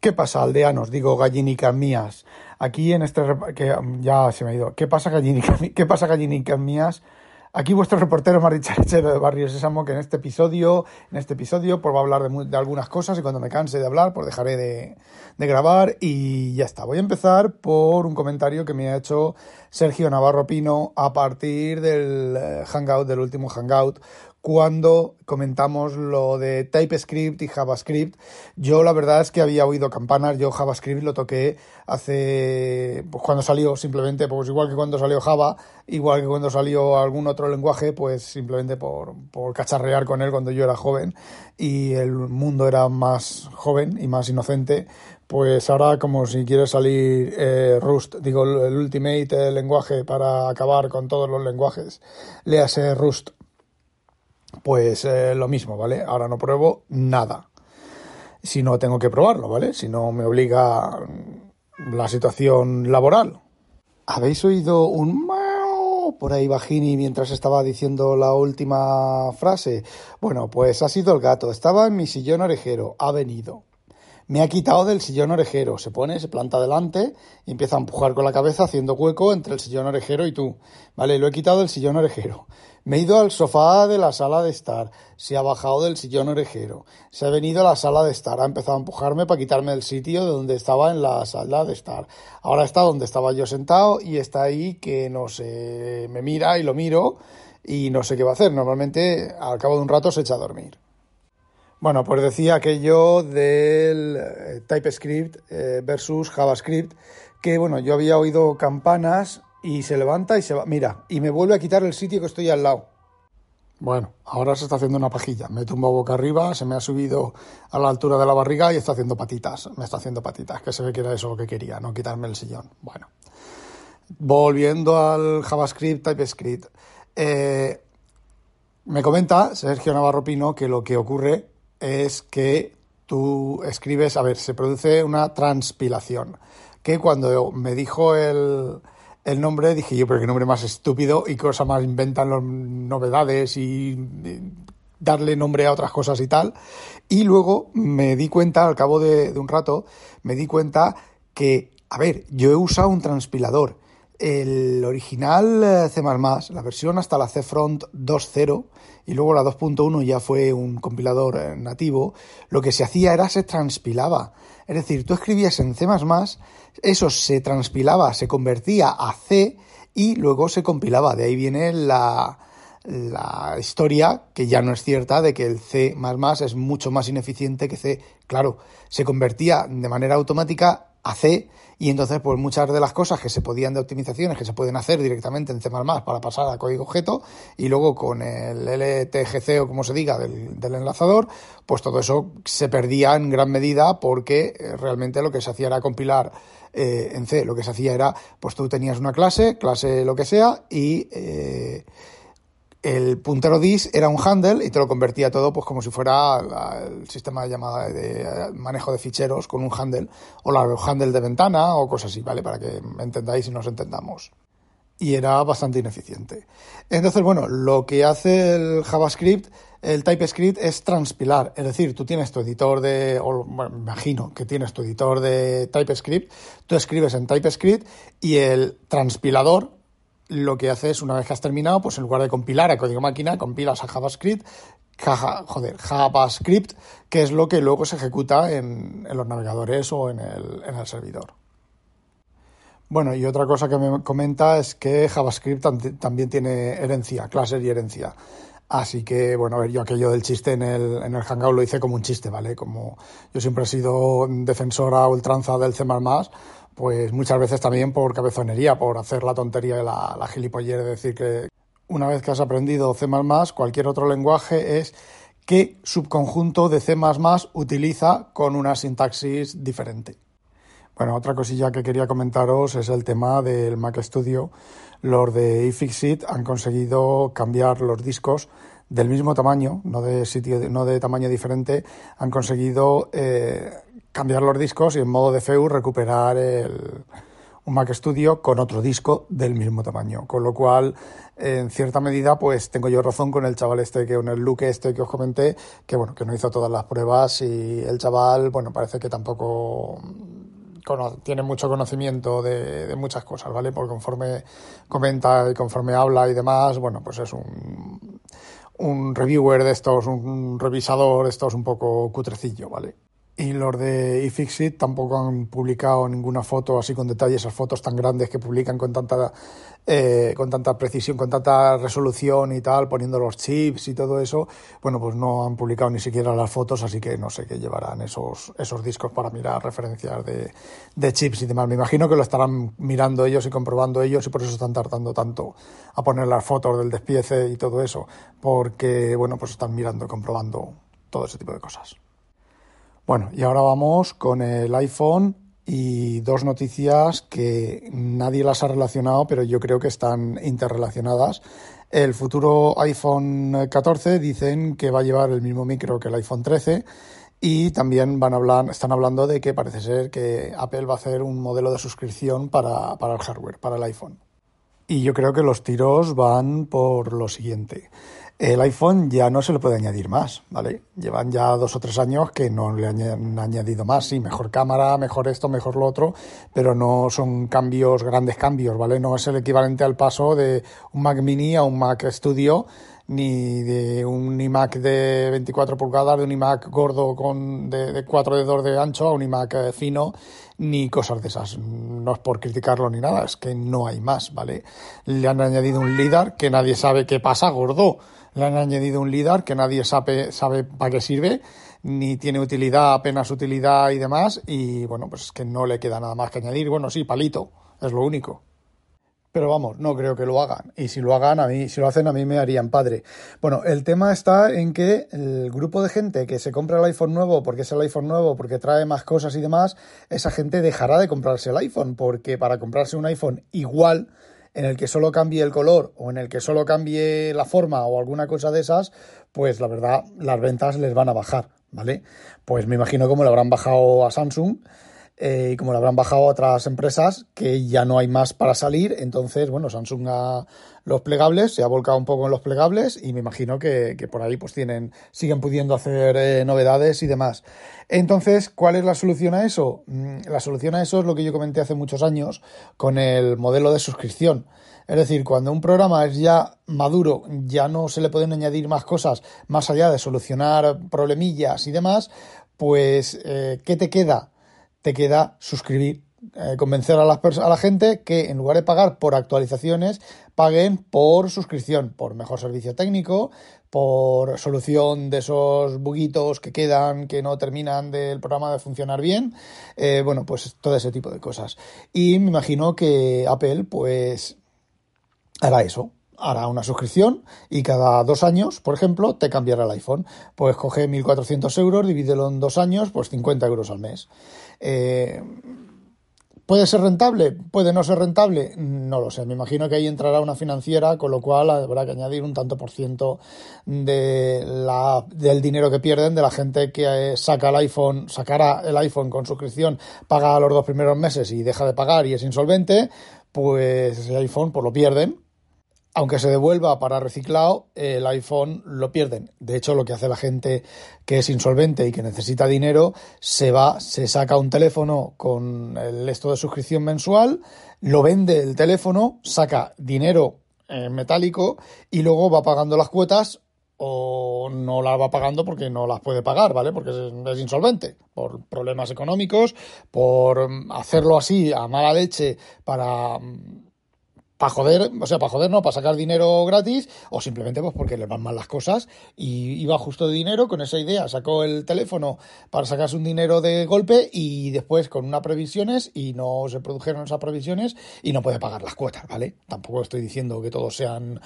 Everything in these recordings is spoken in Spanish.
¿Qué pasa, aldeanos? Digo, gallinicas mías. Aquí en este... que ya se me ha ido. ¿Qué pasa, gallinicas, ¿qué pasa, mías? Aquí vuestro reportero Maricharechero de Barrio Sésamo, que en este episodio, en este episodio, pues va a hablar de, de algunas cosas y cuando me canse de hablar, pues dejaré de, de, grabar y ya está. Voy a empezar por un comentario que me ha hecho Sergio Navarro Pino a partir del eh, Hangout, del último Hangout, cuando comentamos lo de TypeScript y JavaScript. Yo la verdad es que había oído campanas, yo JavaScript lo toqué hace, pues cuando salió simplemente, pues igual que cuando salió Java, igual que cuando salió algún otro lenguaje, pues simplemente por, por cacharrear con él cuando yo era joven. Y el mundo era más joven y más inocente, pues ahora como si quiere salir eh, Rust, digo el ultimate lenguaje para acabar con todos los lenguajes, léase Rust pues eh, lo mismo, ¿vale? Ahora no pruebo nada. Si no tengo que probarlo, ¿vale? Si no me obliga la situación laboral. ¿Habéis oído un mao por ahí bajini mientras estaba diciendo la última frase? Bueno, pues ha sido el gato. Estaba en mi sillón orejero. Ha venido. Me ha quitado del sillón orejero. Se pone, se planta delante y empieza a empujar con la cabeza haciendo hueco entre el sillón orejero y tú. Vale, lo he quitado del sillón orejero. Me he ido al sofá de la sala de estar, se ha bajado del sillón orejero, se ha venido a la sala de estar, ha empezado a empujarme para quitarme el sitio de donde estaba en la sala de estar. Ahora está donde estaba yo sentado y está ahí que no sé, me mira y lo miro y no sé qué va a hacer. Normalmente al cabo de un rato se echa a dormir. Bueno, pues decía aquello del eh, TypeScript eh, versus JavaScript, que bueno, yo había oído campanas y se levanta y se va. Mira, y me vuelve a quitar el sitio que estoy al lado. Bueno, ahora se está haciendo una pajilla. Me tumbo boca arriba, se me ha subido a la altura de la barriga y está haciendo patitas. Me está haciendo patitas, que se ve que era eso lo que quería, no quitarme el sillón. Bueno, volviendo al JavaScript, TypeScript. Eh, me comenta Sergio Navarro Pino que lo que ocurre es que tú escribes, a ver, se produce una transpilación. Que cuando me dijo el, el nombre, dije yo, pero qué nombre más estúpido y cosa más inventan las novedades y darle nombre a otras cosas y tal. Y luego me di cuenta, al cabo de, de un rato, me di cuenta que, a ver, yo he usado un transpilador. El original eh, C++, la versión hasta la CFront 2.0 y luego la 2.1 ya fue un compilador eh, nativo, lo que se hacía era se transpilaba. Es decir, tú escribías en C++, eso se transpilaba, se convertía a C y luego se compilaba. De ahí viene la, la historia, que ya no es cierta, de que el C es mucho más ineficiente que C. Claro, se convertía de manera automática a C y entonces pues muchas de las cosas que se podían de optimizaciones que se pueden hacer directamente en C++ para pasar a código objeto y luego con el LTGC o como se diga del, enlazador pues todo eso se perdía en gran medida porque eh, realmente lo que se hacía era compilar eh, en C. Lo que se hacía era pues tú tenías una clase clase lo que sea y eh, el puntero dis era un handle y te lo convertía todo pues como si fuera el sistema de llamada de manejo de ficheros con un handle o la handle de ventana o cosas así, ¿vale? Para que me entendáis y nos entendamos. Y era bastante ineficiente. Entonces, bueno, lo que hace el JavaScript, el TypeScript es transpilar. Es decir, tú tienes tu editor de, o bueno, imagino que tienes tu editor de TypeScript, tú escribes en TypeScript y el transpilador, lo que hace es, una vez que has terminado, pues en lugar de compilar a código máquina, compilas a JavaScript, joder, JavaScript, que es lo que luego se ejecuta en, en los navegadores o en el, en el, servidor. Bueno, y otra cosa que me comenta es que JavaScript también tiene herencia, clases y herencia. Así que, bueno, a ver, yo aquello del chiste en el, en el Hangout lo hice como un chiste, ¿vale? Como yo siempre he sido defensora ultranza del C++, pues muchas veces también por cabezonería, por hacer la tontería de la, gilipollera, de decir que una vez que has aprendido C++, cualquier otro lenguaje es qué subconjunto de C utiliza con una sintaxis diferente. Bueno, otra cosilla que quería comentaros es el tema del Mac Studio. Los de iFixit han conseguido cambiar los discos del mismo tamaño, no de sitio, no de tamaño diferente, han conseguido eh, cambiar los discos y en modo de FEU recuperar el, un Mac Studio con otro disco del mismo tamaño. Con lo cual, en cierta medida, pues tengo yo razón con el chaval este que con el look este que os comenté, que bueno, que no hizo todas las pruebas y el chaval, bueno, parece que tampoco tiene mucho conocimiento de, de, muchas cosas, ¿vale? Porque conforme comenta y conforme habla y demás, bueno, pues es un, un reviewer de estos, un revisador de estos un poco cutrecillo, ¿vale? Y los de iFixit tampoco han publicado ninguna foto así con detalle, esas fotos tan grandes que publican con tanta, eh, con tanta precisión, con tanta resolución y tal, poniendo los chips y todo eso. Bueno, pues no han publicado ni siquiera las fotos, así que no sé qué llevarán esos, esos discos para mirar referencias de, de chips y demás. Me imagino que lo estarán mirando ellos y comprobando ellos y por eso están tardando tanto a poner las fotos del despiece y todo eso, porque, bueno, pues están mirando y comprobando todo ese tipo de cosas. Bueno, y ahora vamos con el iPhone y dos noticias que nadie las ha relacionado, pero yo creo que están interrelacionadas. El futuro iPhone 14 dicen que va a llevar el mismo micro que el iPhone 13 y también van están hablando de que parece ser que Apple va a hacer un modelo de suscripción para, para el hardware, para el iPhone. Y yo creo que los tiros van por lo siguiente el iPhone ya no se le puede añadir más, ¿vale? Llevan ya dos o tres años que no le han añadido más, sí, mejor cámara, mejor esto, mejor lo otro, pero no son cambios, grandes cambios, ¿vale? No es el equivalente al paso de un Mac mini a un Mac Studio, ni de un iMac de 24 pulgadas, de un iMac gordo con de, de 4 dedos de ancho a un iMac eh, fino, ni cosas de esas. No es por criticarlo ni nada, es que no hay más, ¿vale? Le han añadido un LIDAR que nadie sabe qué pasa, gordo le han añadido un LIDAR que nadie sabe, sabe para qué sirve, ni tiene utilidad, apenas utilidad y demás, y bueno, pues es que no le queda nada más que añadir. Bueno, sí, palito, es lo único. Pero vamos, no creo que lo hagan. Y si lo hagan, a mí, si lo hacen, a mí me harían padre. Bueno, el tema está en que el grupo de gente que se compra el iPhone nuevo porque es el iPhone nuevo, porque trae más cosas y demás, esa gente dejará de comprarse el iPhone, porque para comprarse un iPhone igual en el que solo cambie el color o en el que solo cambie la forma o alguna cosa de esas, pues la verdad las ventas les van a bajar, ¿vale? Pues me imagino cómo lo habrán bajado a Samsung eh, y como lo habrán bajado otras empresas que ya no hay más para salir, entonces, bueno, Samsung a los plegables, se ha volcado un poco en los plegables y me imagino que, por ahí pues tienen, siguen pudiendo hacer eh, novedades y demás. Entonces, ¿cuál es la solución a eso? Mm, la solución a eso es lo que yo comenté hace muchos años con el modelo de suscripción. Es decir, cuando un programa es ya maduro, ya no se le pueden añadir más cosas más allá de solucionar problemillas y demás, pues, eh, ¿qué te queda? Queda suscribir eh, convencer a, las a la gente que en lugar de pagar por actualizaciones, paguen por suscripción, por mejor servicio técnico, por solución de esos buguitos que quedan, que no terminan del programa de funcionar bien, eh, bueno, pues todo ese tipo de cosas. Y me imagino que Apple, pues, hará eso, hará una suscripción y cada dos años, por ejemplo, te cambiará el iPhone. Pues coge 1.400 euros, divídelo en dos años, pues 50 euros al mes. Eh, ¿Puede ser rentable? ¿Puede no ser rentable? No lo sé. Me imagino que ahí entrará una financiera, con lo cual habrá que añadir un tanto por ciento de la, del dinero que pierden, de la gente que eh, saca el iPhone, sacará el iPhone con suscripción, paga los dos primeros meses y deja de pagar y es insolvente, pues el iPhone pues lo pierden aunque se devuelva para reciclado, el iPhone lo pierden. De hecho, lo que hace la gente que es insolvente y que necesita dinero, se va, se saca un teléfono con el esto de suscripción mensual, lo vende el teléfono, saca dinero en metálico y luego va pagando las cuotas o no las va pagando porque no las puede pagar, ¿vale? Porque es, insolvente, por problemas económicos, por hacerlo así a mala leche para para joder, o sea, para joder no, para sacar dinero gratis, o simplemente pues porque le van mal las cosas y iba justo de dinero con esa idea, sacó el teléfono para sacarse un dinero de golpe y después con unas previsiones y no se produjeron esas previsiones y no puede pagar las cuotas, ¿vale? Tampoco estoy diciendo que todos sean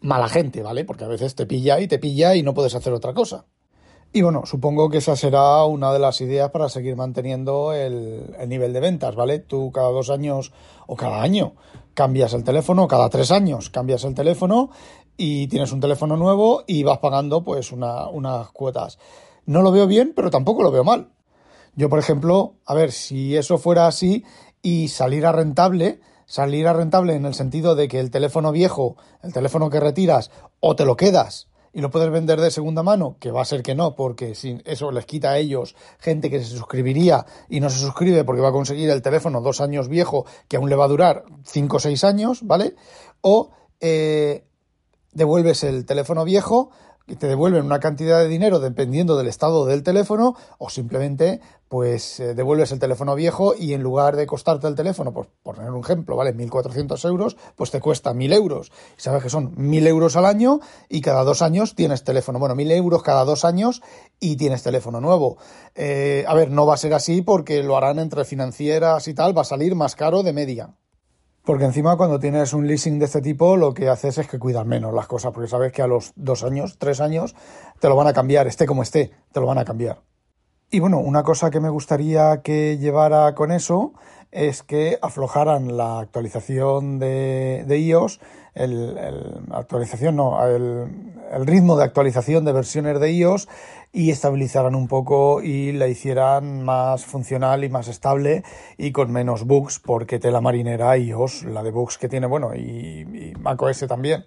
mala gente, ¿vale? Porque a veces te pilla y te pilla y no puedes hacer otra cosa. Y bueno, supongo que esa será una de las ideas para seguir manteniendo el, nivel de ventas, ¿vale? Tú cada dos años o cada año cambias el teléfono, cada tres años cambias el teléfono y tienes un teléfono nuevo y vas pagando pues unas cuotas. No lo veo bien, pero tampoco lo veo mal. Yo, por ejemplo, a ver, si eso fuera así y saliera rentable, saliera rentable en el sentido de que el teléfono viejo, el teléfono que retiras, o te lo quedas y lo puedes vender de segunda mano, que va a ser que no, porque si eso les quita a ellos gente que se suscribiría y no se suscribe porque va a conseguir el teléfono dos años viejo que aún le va a durar cinco o seis años, ¿vale? O eh, devuelves el teléfono viejo, y te devuelven una cantidad de dinero dependiendo del estado del teléfono o simplemente pues eh, devuelves el teléfono viejo y en lugar de costarte el teléfono, pues, por poner un ejemplo, vale 1.400 euros, pues te cuesta 1.000 euros. Y sabes que son 1.000 euros al año y cada dos años tienes teléfono. Bueno, 1.000 euros cada dos años y tienes teléfono nuevo. Eh, a ver, no va a ser así porque lo harán entre financieras y tal, va a salir más caro de media. Porque encima cuando tienes un leasing de este tipo lo que haces es que cuidas menos las cosas, porque sabes que a los dos años, tres años, te lo van a cambiar, esté como esté, te lo van a cambiar. Y bueno, una cosa que me gustaría que llevara con eso es que aflojaran la actualización de, de iOS, el, actualización no, el, el ritmo de actualización de versiones de iOS y estabilizaran un poco y la hicieran más funcional y más estable y con menos bugs, porque tela marinera iOS, la de bugs que tiene, bueno, y, y macOS también.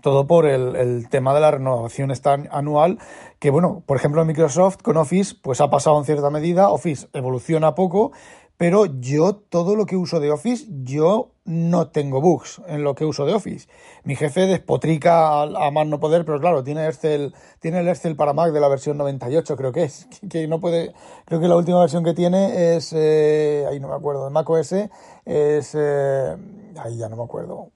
Todo por el, el, tema de la renovación esta anual, que bueno, por ejemplo Microsoft con Office, pues ha pasado en cierta medida, Office evoluciona poco, pero yo todo lo que uso de Office, yo no tengo bugs en lo que uso de Office. Mi jefe despotrica a, más no poder, pero claro, tiene Excel, tiene el Excel para Mac de la versión 98, creo que es, que no puede, creo que la última versión que tiene es, eh, ahí no me acuerdo, de Mac OS, es, eh, ahí ya no me acuerdo.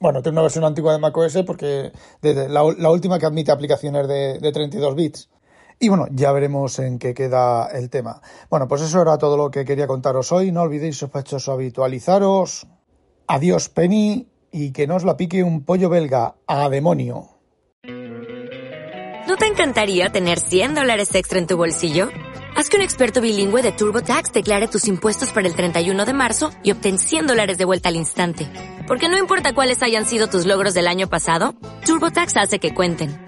Bueno, tiene una versión antigua de Mac OS porque la, última que admite aplicaciones de, de 32 bits. Y bueno, ya veremos en qué queda el tema. Bueno, pues eso era todo lo que quería contaros hoy. No olvidéis, sospechosos, habitualizaros. Adiós, Penny, y que no os la pique un pollo belga a demonio. ¿No te encantaría tener 100 dólares extra en tu bolsillo? Haz que un experto bilingüe de TurboTax declare tus impuestos para el 31 de marzo y obtén 100 dólares de vuelta al instante. Porque no importa cuáles hayan sido tus logros del año pasado, TurboTax hace que cuenten.